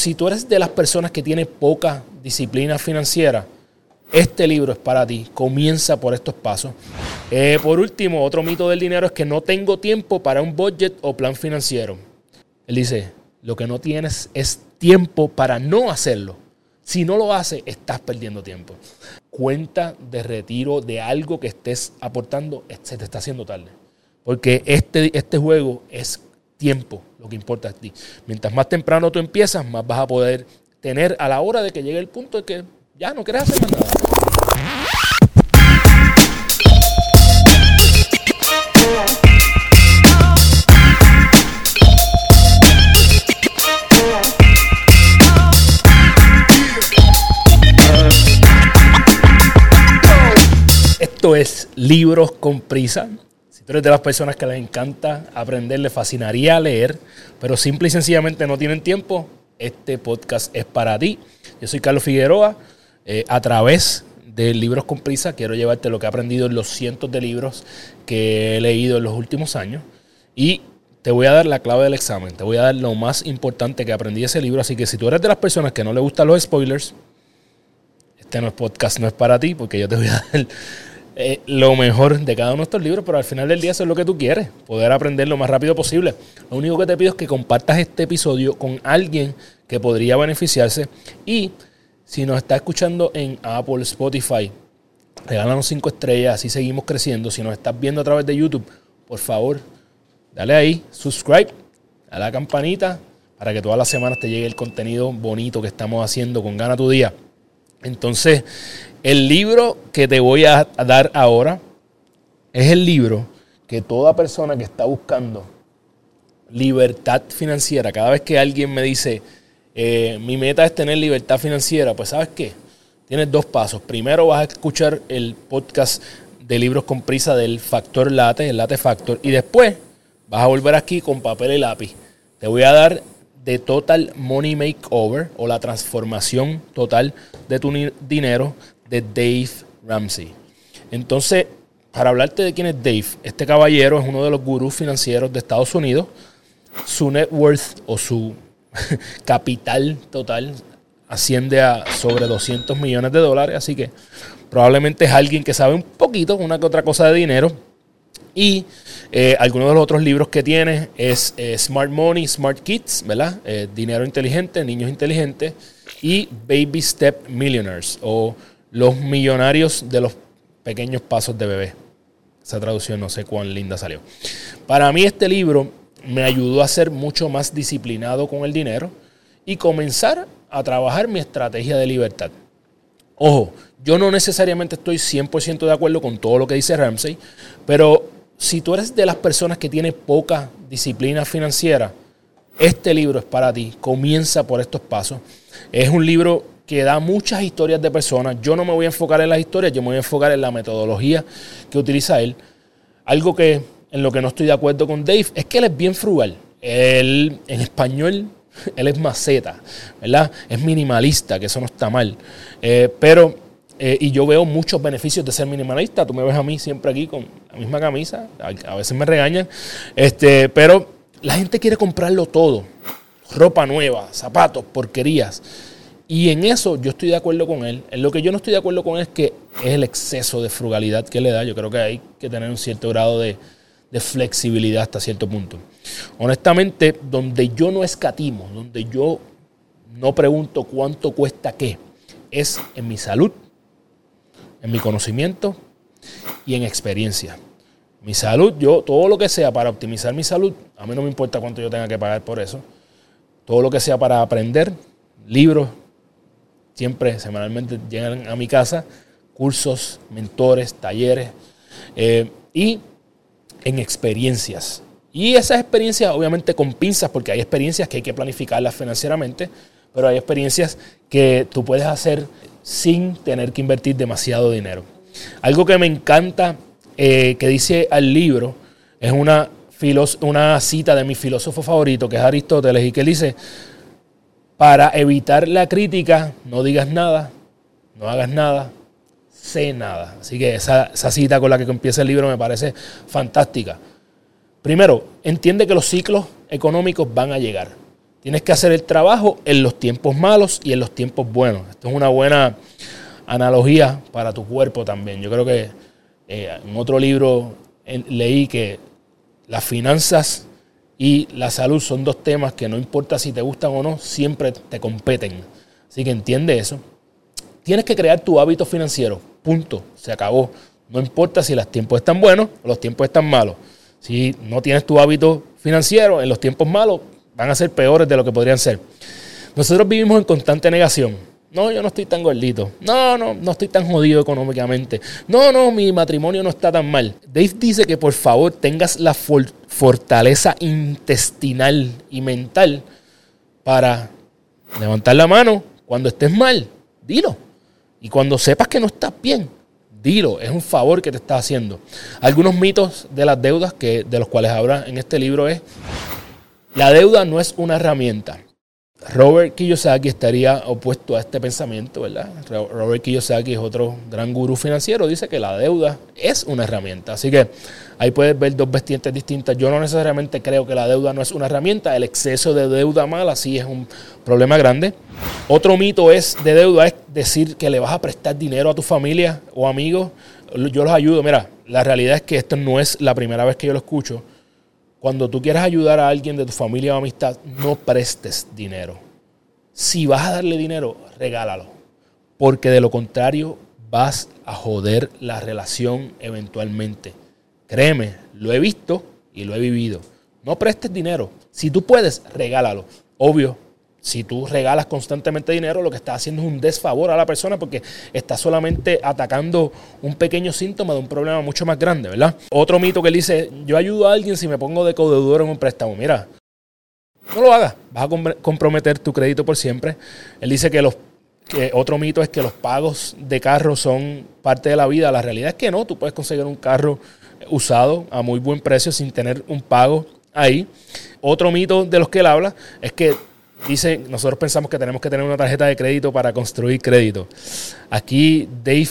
si tú eres de las personas que tiene poca disciplina financiera, este libro es para ti. Comienza por estos pasos. Eh, por último, otro mito del dinero es que no tengo tiempo para un budget o plan financiero. Él dice, lo que no tienes es tiempo para no hacerlo. Si no lo haces, estás perdiendo tiempo. Cuenta de retiro de algo que estés aportando, se te está haciendo tarde. Porque este, este juego es tiempo, lo que importa es ti. Mientras más temprano tú empiezas, más vas a poder tener a la hora de que llegue el punto de que ya no quieres hacer nada. Esto es Libros con Prisa. Tú eres de las personas que les encanta aprender, les fascinaría leer, pero simple y sencillamente no tienen tiempo, este podcast es para ti. Yo soy Carlos Figueroa. Eh, a través de Libros con Prisa quiero llevarte lo que he aprendido en los cientos de libros que he leído en los últimos años. Y te voy a dar la clave del examen. Te voy a dar lo más importante que aprendí de ese libro. Así que si tú eres de las personas que no le gustan los spoilers, este no es podcast, no es para ti, porque yo te voy a dar eh, lo mejor de cada uno de estos libros, pero al final del día eso es lo que tú quieres, poder aprender lo más rápido posible. Lo único que te pido es que compartas este episodio con alguien que podría beneficiarse y si nos está escuchando en Apple, Spotify, regálanos cinco estrellas, así seguimos creciendo. Si nos estás viendo a través de YouTube, por favor, dale ahí, subscribe, a la campanita para que todas las semanas te llegue el contenido bonito que estamos haciendo con Gana tu Día. Entonces, el libro que te voy a dar ahora es el libro que toda persona que está buscando libertad financiera, cada vez que alguien me dice, eh, mi meta es tener libertad financiera, pues sabes qué, tienes dos pasos. Primero vas a escuchar el podcast de libros con prisa del Factor Late, el Late Factor, y después vas a volver aquí con papel y lápiz. Te voy a dar The Total Money Makeover o la transformación total de tu dinero de Dave Ramsey. Entonces, para hablarte de quién es Dave, este caballero es uno de los gurús financieros de Estados Unidos. Su net worth o su capital total asciende a sobre 200 millones de dólares, así que probablemente es alguien que sabe un poquito, una que otra cosa de dinero. Y eh, algunos de los otros libros que tiene es eh, Smart Money, Smart Kids, ¿verdad? Eh, dinero inteligente, niños inteligentes y Baby Step Millionaires o los millonarios de los pequeños pasos de bebé. Esa traducción no sé cuán linda salió. Para mí este libro me ayudó a ser mucho más disciplinado con el dinero y comenzar a trabajar mi estrategia de libertad. Ojo, yo no necesariamente estoy 100% de acuerdo con todo lo que dice Ramsey, pero si tú eres de las personas que tiene poca disciplina financiera, este libro es para ti. Comienza por estos pasos. Es un libro que da muchas historias de personas. Yo no me voy a enfocar en las historias, yo me voy a enfocar en la metodología que utiliza él. Algo que en lo que no estoy de acuerdo con Dave es que él es bien frugal. Él, en español, él es maceta, ¿verdad? Es minimalista, que eso no está mal. Eh, pero, eh, y yo veo muchos beneficios de ser minimalista. Tú me ves a mí siempre aquí con la misma camisa, a, veces me regañan, este, pero la gente quiere comprarlo todo. Ropa nueva, zapatos, porquerías. Y en eso yo estoy de acuerdo con él. En lo que yo no estoy de acuerdo con él es que es el exceso de frugalidad que le da. Yo creo que hay que tener un cierto grado de, flexibilidad hasta cierto punto. Honestamente, donde yo no escatimo, donde yo no pregunto cuánto cuesta qué, es en mi salud, en mi conocimiento y en experiencia. Mi salud, yo, todo lo que sea para optimizar mi salud, a mí no me importa cuánto yo tenga que pagar por eso. Todo lo que sea para aprender, libros, siempre semanalmente llegan a mi casa cursos, mentores, talleres eh, y en experiencias. Y esas experiencias obviamente con pinzas, porque hay experiencias que hay que planificarlas financieramente, pero hay experiencias que tú puedes hacer sin tener que invertir demasiado dinero. Algo que me encanta eh, que dice al libro es una, una cita de mi filósofo favorito, que es Aristóteles, y que dice, para evitar la crítica, no digas nada, no hagas nada, sé nada. Así que esa, cita con la que empieza el libro me parece fantástica. Primero, entiende que los ciclos económicos van a llegar. Tienes que hacer el trabajo en los tiempos malos y en los tiempos buenos. Esto es una buena analogía para tu cuerpo también. Yo creo que eh, en otro libro leí que las finanzas y la salud son dos temas que no importa si te gustan o no, siempre te competen. Así que entiende eso. Tienes que crear tu hábito financiero. Punto. Se acabó. No importa si los tiempos están buenos o los tiempos están malos. Si no tienes tu hábito financiero en los tiempos malos, van a ser peores de lo que podrían ser. Nosotros vivimos en constante negación. No, yo no estoy tan gordito. No, no, no estoy tan jodido económicamente. No, no, mi matrimonio no está tan mal. Dave dice que por favor tengas la fortaleza intestinal y mental para levantar la mano cuando estés mal. Dilo. Y cuando sepas que no estás bien, dilo. Es un favor que te estás haciendo. Algunos mitos de las deudas que, de los cuales habla en este libro es, la deuda no es una herramienta Robert Kiyosaki estaría opuesto a este pensamiento, ¿verdad? Robert Kiyosaki es otro gran gurú financiero, dice que la deuda es una herramienta. Así que ahí puedes ver dos vertientes distintas. Yo no necesariamente creo que la deuda no es una herramienta, el exceso de deuda mala sí es un problema grande. Otro mito es de deuda es decir que le vas a prestar dinero a tu familia o amigos. Yo los ayudo, mira, la realidad es que esto no es la primera vez que yo lo escucho cuando tú quieras ayudar a alguien de tu familia o amistad, no prestes dinero. Si vas a darle dinero, regálalo. Porque de lo contrario, vas a joder la relación eventualmente. Créeme, lo he visto y lo he vivido. No prestes dinero. Si tú puedes, regálalo. Obvio, si tú regalas constantemente dinero, lo que estás haciendo es un desfavor a la persona porque estás solamente atacando un pequeño síntoma de un problema mucho más grande, ¿verdad? Otro mito que él dice, yo ayudo a alguien si me pongo de codeudor en un préstamo. Mira, no lo hagas, vas a comprometer tu crédito por siempre. Él dice que los otro mito es que los pagos de carro son parte de la vida. La realidad es que no, tú puedes conseguir un carro usado a muy buen precio sin tener un pago ahí. Otro mito de los que él habla es que dice, nosotros pensamos que tenemos que tener una tarjeta de crédito para construir crédito. Aquí Dave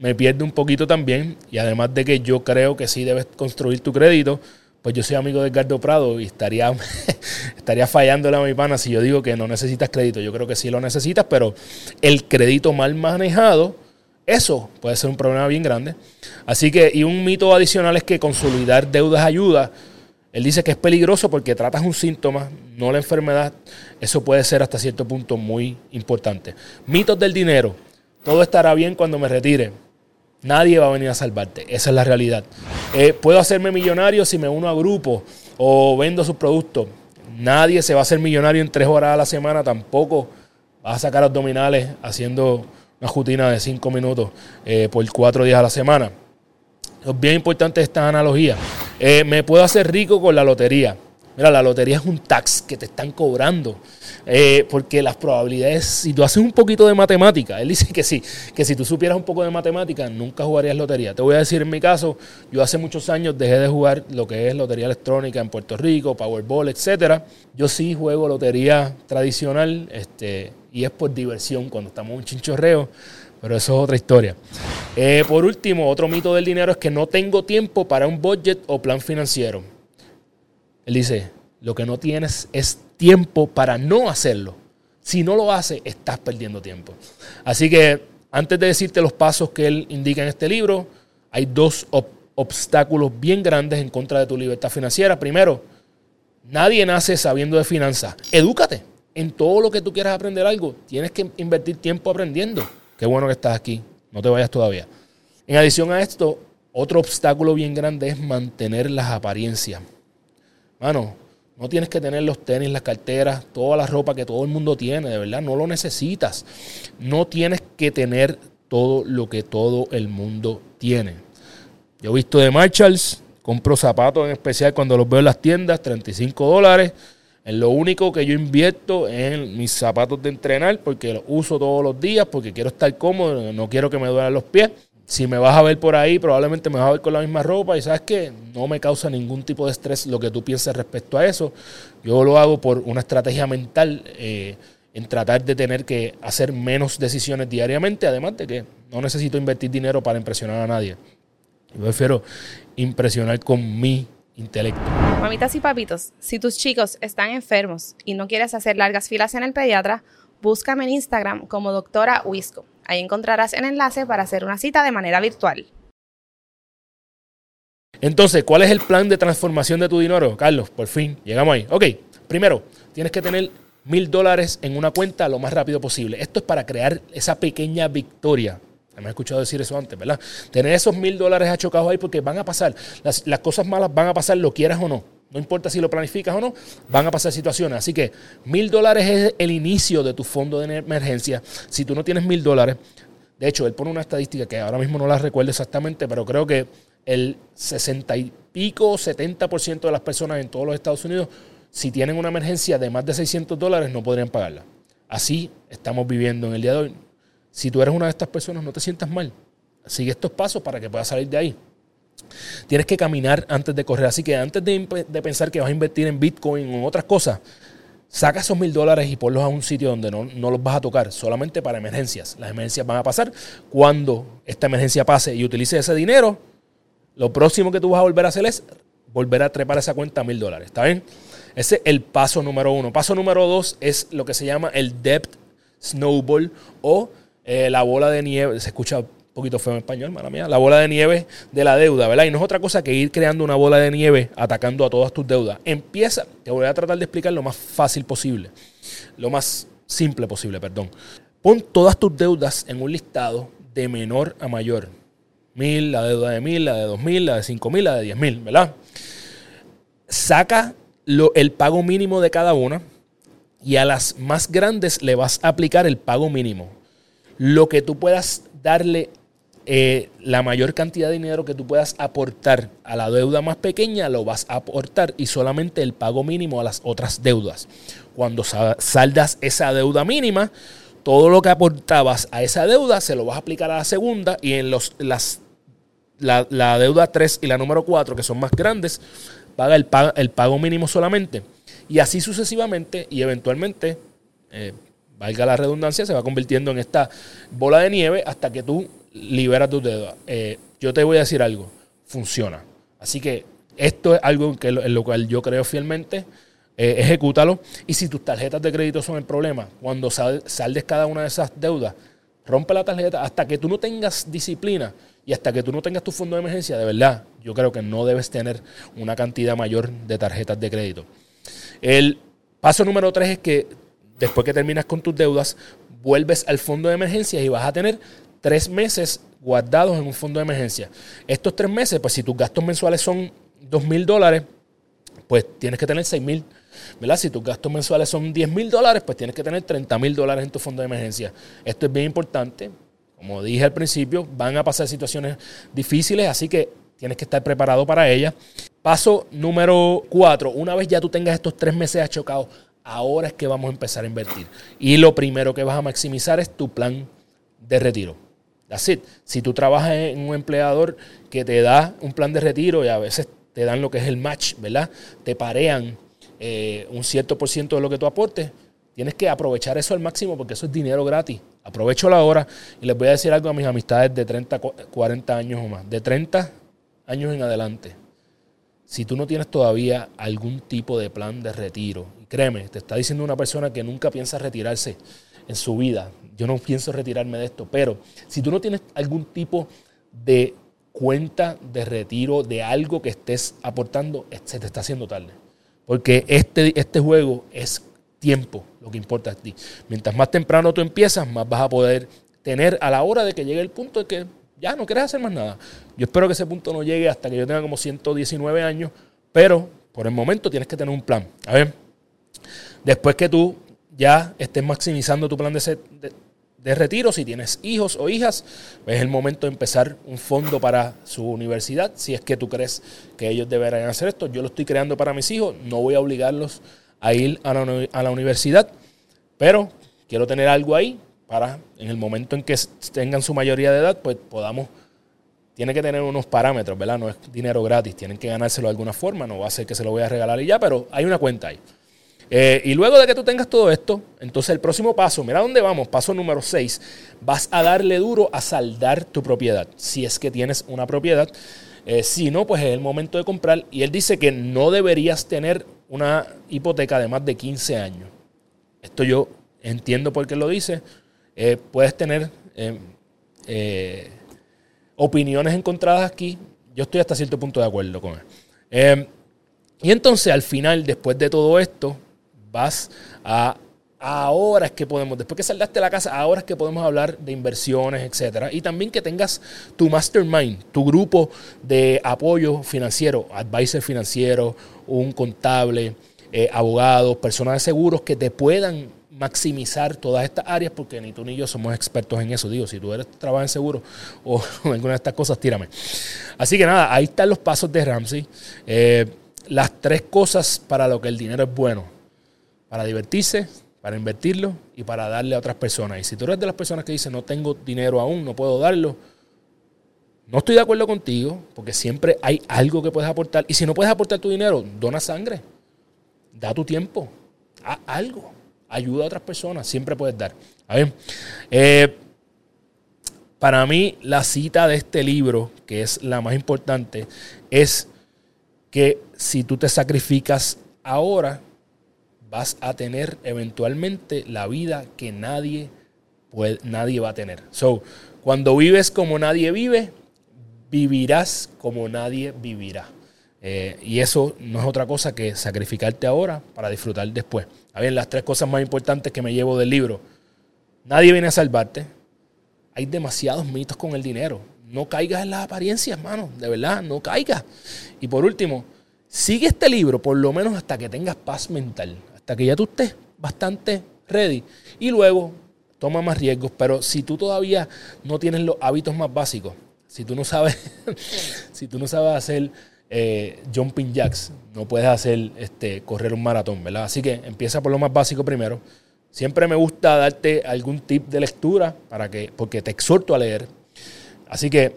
me pierde un poquito también y además de que yo creo que sí debes construir tu crédito, pues yo soy amigo de Edgardo Prado y estaría, estaría fallándole a mi pana si yo digo que no necesitas crédito. Yo creo que sí lo necesitas, pero el crédito mal manejado, eso puede ser un problema bien grande. Así que, y un mito adicional es que consolidar deudas ayuda. Él dice que es peligroso porque tratas un síntoma, no la enfermedad. Eso puede ser hasta cierto punto muy importante. Mitos del dinero. Todo estará bien cuando me retire. Nadie va a venir a salvarte. Esa es la realidad. Eh, puedo hacerme millonario si me uno a grupos o vendo sus productos. Nadie se va a hacer millonario en tres horas a la semana. Tampoco vas a sacar abdominales haciendo una rutina de cinco minutos eh, por cuatro días a la semana. Es bien importante esta analogía. Eh, me puedo hacer rico con la lotería. Mira, la lotería es un tax que te están cobrando. Eh, porque las probabilidades, si tú haces un poquito de matemática, él dice que sí, que si tú supieras un poco de matemática, nunca jugarías lotería. Te voy a decir en mi caso, yo hace muchos años dejé de jugar lo que es lotería electrónica en Puerto Rico, Powerball, etcétera. Yo sí juego lotería tradicional, este, y es por diversión cuando estamos en un chinchorreo pero eso es otra historia. Eh, por último, otro mito del dinero es que no tengo tiempo para un budget o plan financiero. Él dice, lo que no tienes es tiempo para no hacerlo. Si no lo haces, estás perdiendo tiempo. Así que antes de decirte los pasos que él indica en este libro, hay dos obstáculos bien grandes en contra de tu libertad financiera. Primero, nadie nace sabiendo de finanzas. Edúcate. En todo lo que tú quieras aprender algo, tienes que invertir tiempo aprendiendo. Qué bueno que estás aquí. No te vayas todavía. En adición a esto, otro obstáculo bien grande es mantener las apariencias. Mano, no tienes que tener los tenis, las carteras, toda la ropa que todo el mundo tiene, de verdad, no lo necesitas. No tienes que tener todo lo que todo el mundo tiene. Yo he visto de Marshalls, compro zapatos en especial cuando los veo en las tiendas, 35 dólares. En lo único que yo invierto es en mis zapatos de entrenar porque los uso todos los días, porque quiero estar cómodo, no quiero que me duelan los pies. Si me vas a ver por ahí, probablemente me vas a ver con la misma ropa y sabes que no me causa ningún tipo de estrés lo que tú pienses respecto a eso. Yo lo hago por una estrategia mental eh, en tratar de tener que hacer menos decisiones diariamente, además de que no necesito invertir dinero para impresionar a nadie. Yo prefiero impresionar con mi intelecto. Mamitas y papitos, si tus chicos están enfermos y no quieres hacer largas filas en el pediatra, búscame en Instagram como doctora Wisco. Ahí encontrarás el enlace para hacer una cita de manera virtual. Entonces, ¿cuál es el plan de transformación de tu dinero, Carlos? Por fin, llegamos ahí. Ok, primero, tienes que tener mil dólares en una cuenta lo más rápido posible. Esto es para crear esa pequeña victoria. Me he escuchado decir eso antes, ¿verdad? Tener esos mil dólares achocados ahí porque van a pasar. Las, las, cosas malas van a pasar, lo quieras o no. No importa si lo planificas o no, van a pasar situaciones. Así que mil dólares es el inicio de tu fondo de emergencia. Si tú no tienes mil dólares, de hecho, él pone una estadística que ahora mismo no la recuerdo exactamente, pero creo que el 60 y pico, 70% de las personas en todos los Estados Unidos si tienen una emergencia de más de 600 dólares, no podrían pagarla. Así estamos viviendo en el día de hoy. Si tú eres una de estas personas, no te sientas mal. Sigue estos pasos para que puedas salir de ahí. Tienes que caminar antes de correr. Así que antes de, pensar que vas a invertir en Bitcoin o en otras cosas, saca esos mil dólares y ponlos a un sitio donde no, no, los vas a tocar, solamente para emergencias. Las emergencias van a pasar. Cuando esta emergencia pase y utilices ese dinero, lo próximo que tú vas a volver a hacer es volver a trepar esa cuenta a mil dólares. ¿Está bien? Ese es el paso número uno. Paso número dos es lo que se llama el debt snowball o eh, la bola de nieve. Se escucha un poquito feo en español, mala mía. La bola de nieve de la deuda, ¿verdad? Y no es otra cosa que ir creando una bola de nieve atacando a todas tus deudas. Empieza, te voy a tratar de explicar lo más fácil posible. Lo más simple posible, perdón. Pon todas tus deudas en un listado de menor a mayor. Mil, la deuda de mil, la de dos mil, la de cinco mil, la de diez mil, ¿verdad? Saca el pago mínimo de cada una y a las más grandes le vas a aplicar el pago mínimo. Lo que tú puedas darle, eh, la mayor cantidad de dinero que tú puedas aportar a la deuda más pequeña, lo vas a aportar y solamente el pago mínimo a las otras deudas. Cuando saldas esa deuda mínima, todo lo que aportabas a esa deuda se lo vas a aplicar a la segunda y en los, las, la, deuda 3 y la número 4, que son más grandes, paga el, el pago mínimo solamente. Y así sucesivamente y eventualmente, eh, valga la redundancia, se va convirtiendo en esta bola de nieve hasta que tú liberas tu deuda. Eh, yo te voy a decir algo, funciona. Así que esto es algo en lo cual yo creo fielmente. Eh, ejecútalo. Y si tus tarjetas de crédito son el problema, cuando saldes cada una de esas deudas, rompe la tarjeta hasta que tú no tengas disciplina y hasta que tú no tengas tu fondo de emergencia, de verdad, yo creo que no debes tener una cantidad mayor de tarjetas de crédito. El paso número tres es que después que terminas con tus deudas, vuelves al fondo de emergencia y vas a tener tres meses guardados en un fondo de emergencia. Estos tres meses, pues si tus gastos mensuales son dos mil dólares, pues tienes que tener seis mil. ¿verdad? Si tus gastos mensuales son 10 mil dólares, pues tienes que tener 30 mil dólares en tu fondo de emergencia. Esto es bien importante como dije al principio, van a pasar situaciones difíciles, así que tienes que estar preparado para ellas. Paso número cuatro, una vez ya tú tengas estos tres meses achocados, ahora es que vamos a empezar a invertir. Y lo primero que vas a maximizar es tu plan de retiro. That's Si tú trabajas en un empleador que te da un plan de retiro y a veces te dan lo que es el match, ¿verdad? Te parean eh, un cierto por ciento de lo que tú aportes, tienes que aprovechar eso al máximo porque eso es dinero gratis. Aprovecho la hora y les voy a decir algo a mis amistades de 30, 40 años o más. De 30 años en adelante, si tú no tienes todavía algún tipo de plan de retiro, créeme, te está diciendo una persona que nunca piensa retirarse en su vida. Yo no pienso retirarme de esto, pero si tú no tienes algún tipo de cuenta de retiro de algo que estés aportando, se te está haciendo tarde. Porque este, este juego es tiempo lo que importa a ti. Mientras más temprano tú empiezas, más vas a poder tener a la hora de que llegue el punto de que ya no quieres hacer más nada. Yo espero que ese punto no llegue hasta que yo tenga como 119 años, pero por el momento tienes que tener un plan. A ver, después que tú ya estés maximizando tu plan de, retiro, si tienes hijos o hijas, es el momento de empezar un fondo para su universidad. Si es que tú crees que ellos deberán hacer esto, yo lo estoy creando para mis hijos, no voy a obligarlos a ir a la, universidad, pero quiero tener algo ahí para en el momento en que tengan su mayoría de edad, pues podamos, tiene que tener unos parámetros, ¿verdad? No es dinero gratis, tienen que ganárselo de alguna forma, no va a ser que se lo voy a regalar y ya, pero hay una cuenta ahí. Eh, y luego de que tú tengas todo esto, entonces el próximo paso, mira dónde vamos, paso número 6, vas a darle duro a saldar tu propiedad. Si es que tienes una propiedad, Eh, si no, pues es el momento de comprar. Y él dice que no deberías tener una hipoteca de más de 15 años. Esto yo entiendo por qué lo dice. Eh, puedes tener opiniones encontradas aquí. Yo estoy hasta cierto punto de acuerdo con él. y entonces al final, después de todo esto, vas a ahora es que podemos, después que saldaste la casa, ahora es que podemos hablar de inversiones, etcétera. Y también que tengas tu mastermind, tu grupo de apoyo financiero, advisor financiero, un contable, eh, abogados, personas de seguros que te puedan maximizar todas estas áreas, porque ni tú ni yo somos expertos en eso. Digo, si tú eres trabajas en seguro o alguna de estas cosas, tírame. Así que nada, ahí están los pasos de Ramsey. Eh, las tres cosas para lo que el dinero es bueno. Para divertirse, para invertirlo y para darle a otras personas. Y si tú eres de las personas que dicen no tengo dinero aún, no puedo darlo, no estoy de acuerdo contigo, porque siempre hay algo que puedes aportar. Y si no puedes aportar tu dinero, dona sangre, da tu tiempo, haz algo, ayuda a otras personas, siempre puedes dar. A ver, eh, para mí la cita de este libro, que es la más importante, es que si tú te sacrificas ahora, vas a tener eventualmente la vida que nadie, nadie va a tener. So, cuando vives como nadie vive, vivirás como nadie vivirá. Eh, y eso no es otra cosa que sacrificarte ahora para disfrutar después. A ver, las tres cosas más importantes que me llevo del libro. Nadie viene a salvarte. Hay demasiados mitos con el dinero. No caigas en las apariencias, hermano. De verdad, no caigas. Y por último, sigue este libro por lo menos hasta que tengas paz mental hasta que ya tú estés bastante ready. Y luego toma más riesgos. Pero si tú todavía no tienes los hábitos más básicos, si tú no sabes, si tú no sabes hacer eh, jumping jacks, no puedes hacer este, correr un maratón, ¿verdad? Así que empieza por lo más básico primero. Siempre me gusta darte algún tip de lectura para que, porque te exhorto a leer. Así que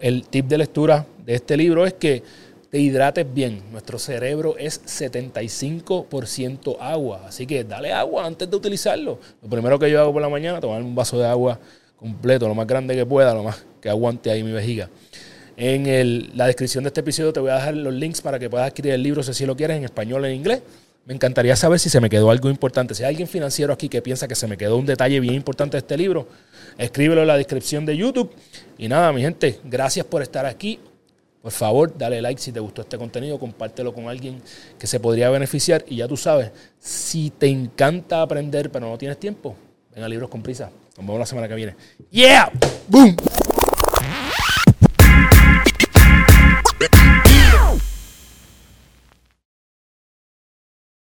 el tip de lectura de este libro es que te hidrates bien. Nuestro cerebro es 75% agua, así que dale agua antes de utilizarlo. Lo primero que yo hago por la mañana, tomar un vaso de agua completo, lo más grande que pueda, lo más que aguante ahí mi vejiga. En la descripción de este episodio te voy a dejar los links para que puedas adquirir el libro si lo quieres en español o en inglés. Me encantaría saber si se me quedó algo importante. Si hay alguien financiero aquí que piensa que se me quedó un detalle bien importante de este libro, escríbelo en la descripción de YouTube. Y nada, mi gente, gracias por estar aquí. Por favor, dale like si te gustó este contenido, compártelo con alguien que se podría beneficiar. Y ya tú sabes, si te encanta aprender pero no tienes tiempo, ven a Libros con Prisa. Nos vemos la semana que viene. ¡Yeah! ¡Boom!